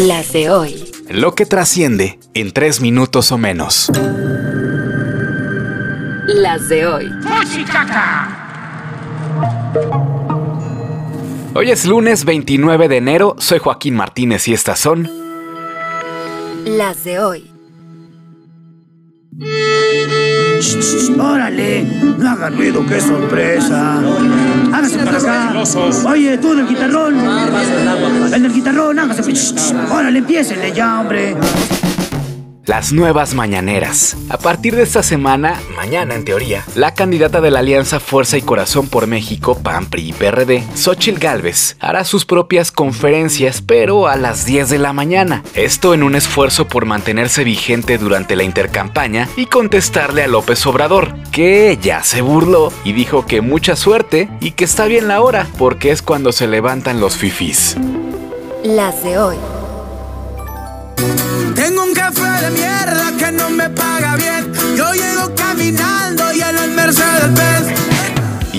Las de hoy. Lo que trasciende en tres minutos o menos. Las de hoy. Hoy es lunes 29 de enero, soy Joaquín Martínez y estas son Las de hoy. ¡Órale! No hagan ruido, qué sorpresa. Hágase para Oye, tú del guitarrón. El del guitarrón, hágase. Órale, empiécenle ya, hombre. Las nuevas mañaneras. A partir de esta semana, mañana en teoría, la candidata de la Alianza Fuerza y Corazón por México, PAN, PRI y PRD, Xochil Gálvez, hará sus propias conferencias, pero a las 10 de la mañana. Esto en un esfuerzo por mantenerse vigente durante la intercampaña y contestarle a López Obrador, que ya se burló y dijo que mucha suerte y que está bien la hora, porque es cuando se levantan los fifís. Las de hoy. De mierda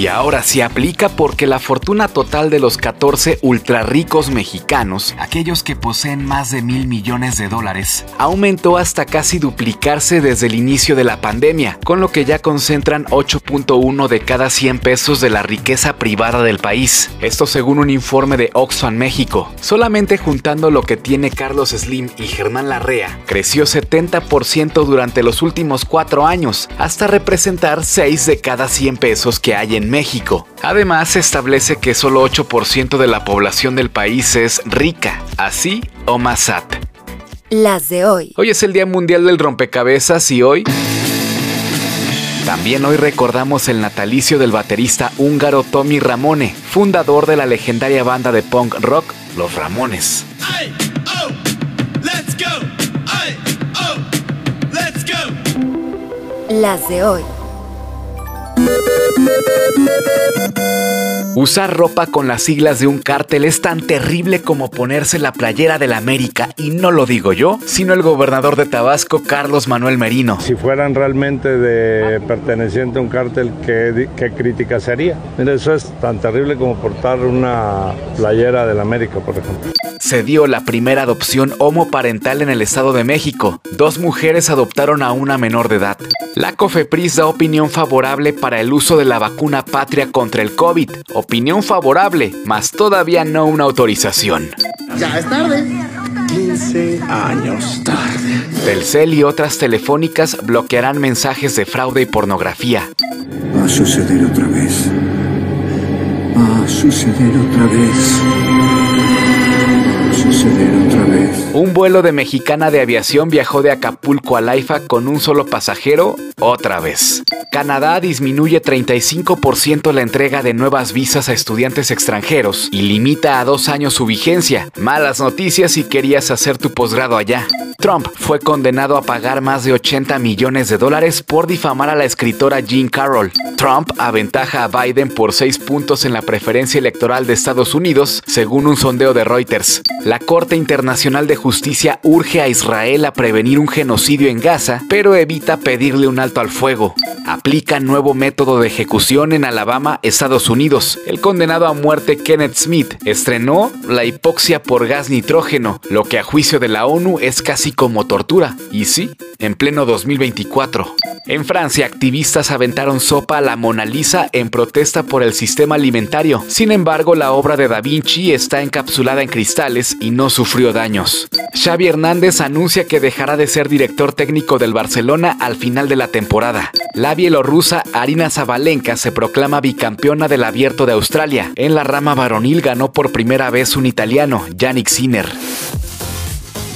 Y ahora se aplica porque la fortuna total de los 14 ultra ricos mexicanos, aquellos que poseen más de mil millones de dólares, aumentó hasta casi duplicarse desde el inicio de la pandemia, con lo que ya concentran 8.1 de cada 100 pesos de la riqueza privada del país. Esto según un informe de Oxfam México. Solamente juntando lo que tiene Carlos Slim y Germán Larrea, creció 70% durante los últimos cuatro años, hasta representar 6 de cada 100 pesos que hay en México. Además, se establece que solo 8% de la población del país es rica, así o más SAT. Las de hoy. Hoy es el Día Mundial del Rompecabezas y hoy... También hoy recordamos el natalicio del baterista húngaro Tommy Ramone, fundador de la legendaria banda de punk rock Los Ramones. Ay, oh, let's go. Ay, oh, let's go. Las de hoy. Thank you. Usar ropa con las siglas de un cártel es tan terrible como ponerse la playera de la América, y no lo digo yo, sino el gobernador de Tabasco, Carlos Manuel Merino. Si fueran realmente de perteneciente a un cártel, ¿qué, qué crítica sería? Mira, eso es tan terrible como portar una playera de la América, por ejemplo. Se dio la primera adopción homoparental en el Estado de México. Dos mujeres adoptaron a una menor de edad. La COFEPRIS da opinión favorable para el uso de la vacuna patria contra el COVID. Opinión favorable, mas todavía no una autorización. Ya es tarde. 15 años tarde. Telcel y otras telefónicas bloquearán mensajes de fraude y pornografía. Va a suceder otra vez. Va a suceder otra vez. Va a suceder otra vez. Un vuelo de Mexicana de Aviación viajó de Acapulco a Laifa con un solo pasajero otra vez. Canadá disminuye 35% la entrega de nuevas visas a estudiantes extranjeros y limita a dos años su vigencia. Malas noticias si querías hacer tu posgrado allá. Trump fue condenado a pagar más de 80 millones de dólares por difamar a la escritora Jean Carroll. Trump aventaja a Biden por 6 puntos en la preferencia electoral de Estados Unidos, según un sondeo de Reuters. La Corte Internacional de Justicia urge a Israel a prevenir un genocidio en Gaza, pero evita pedirle un alto al fuego. Aplica nuevo método de ejecución en Alabama, Estados Unidos. El condenado a muerte Kenneth Smith estrenó la hipoxia por gas nitrógeno, lo que a juicio de la ONU es casi como tortura. Y sí, en pleno 2024. En Francia, activistas aventaron sopa a la Mona Lisa en protesta por el sistema alimentario. Sin embargo, la obra de Da Vinci está encapsulada en cristales y no sufrió daños. Xavi Hernández anuncia que dejará de ser director técnico del Barcelona al final de la temporada. La bielorrusa Arina Zabalenka se proclama bicampeona del Abierto de Australia. En la rama varonil ganó por primera vez un italiano, Yannick Sinner.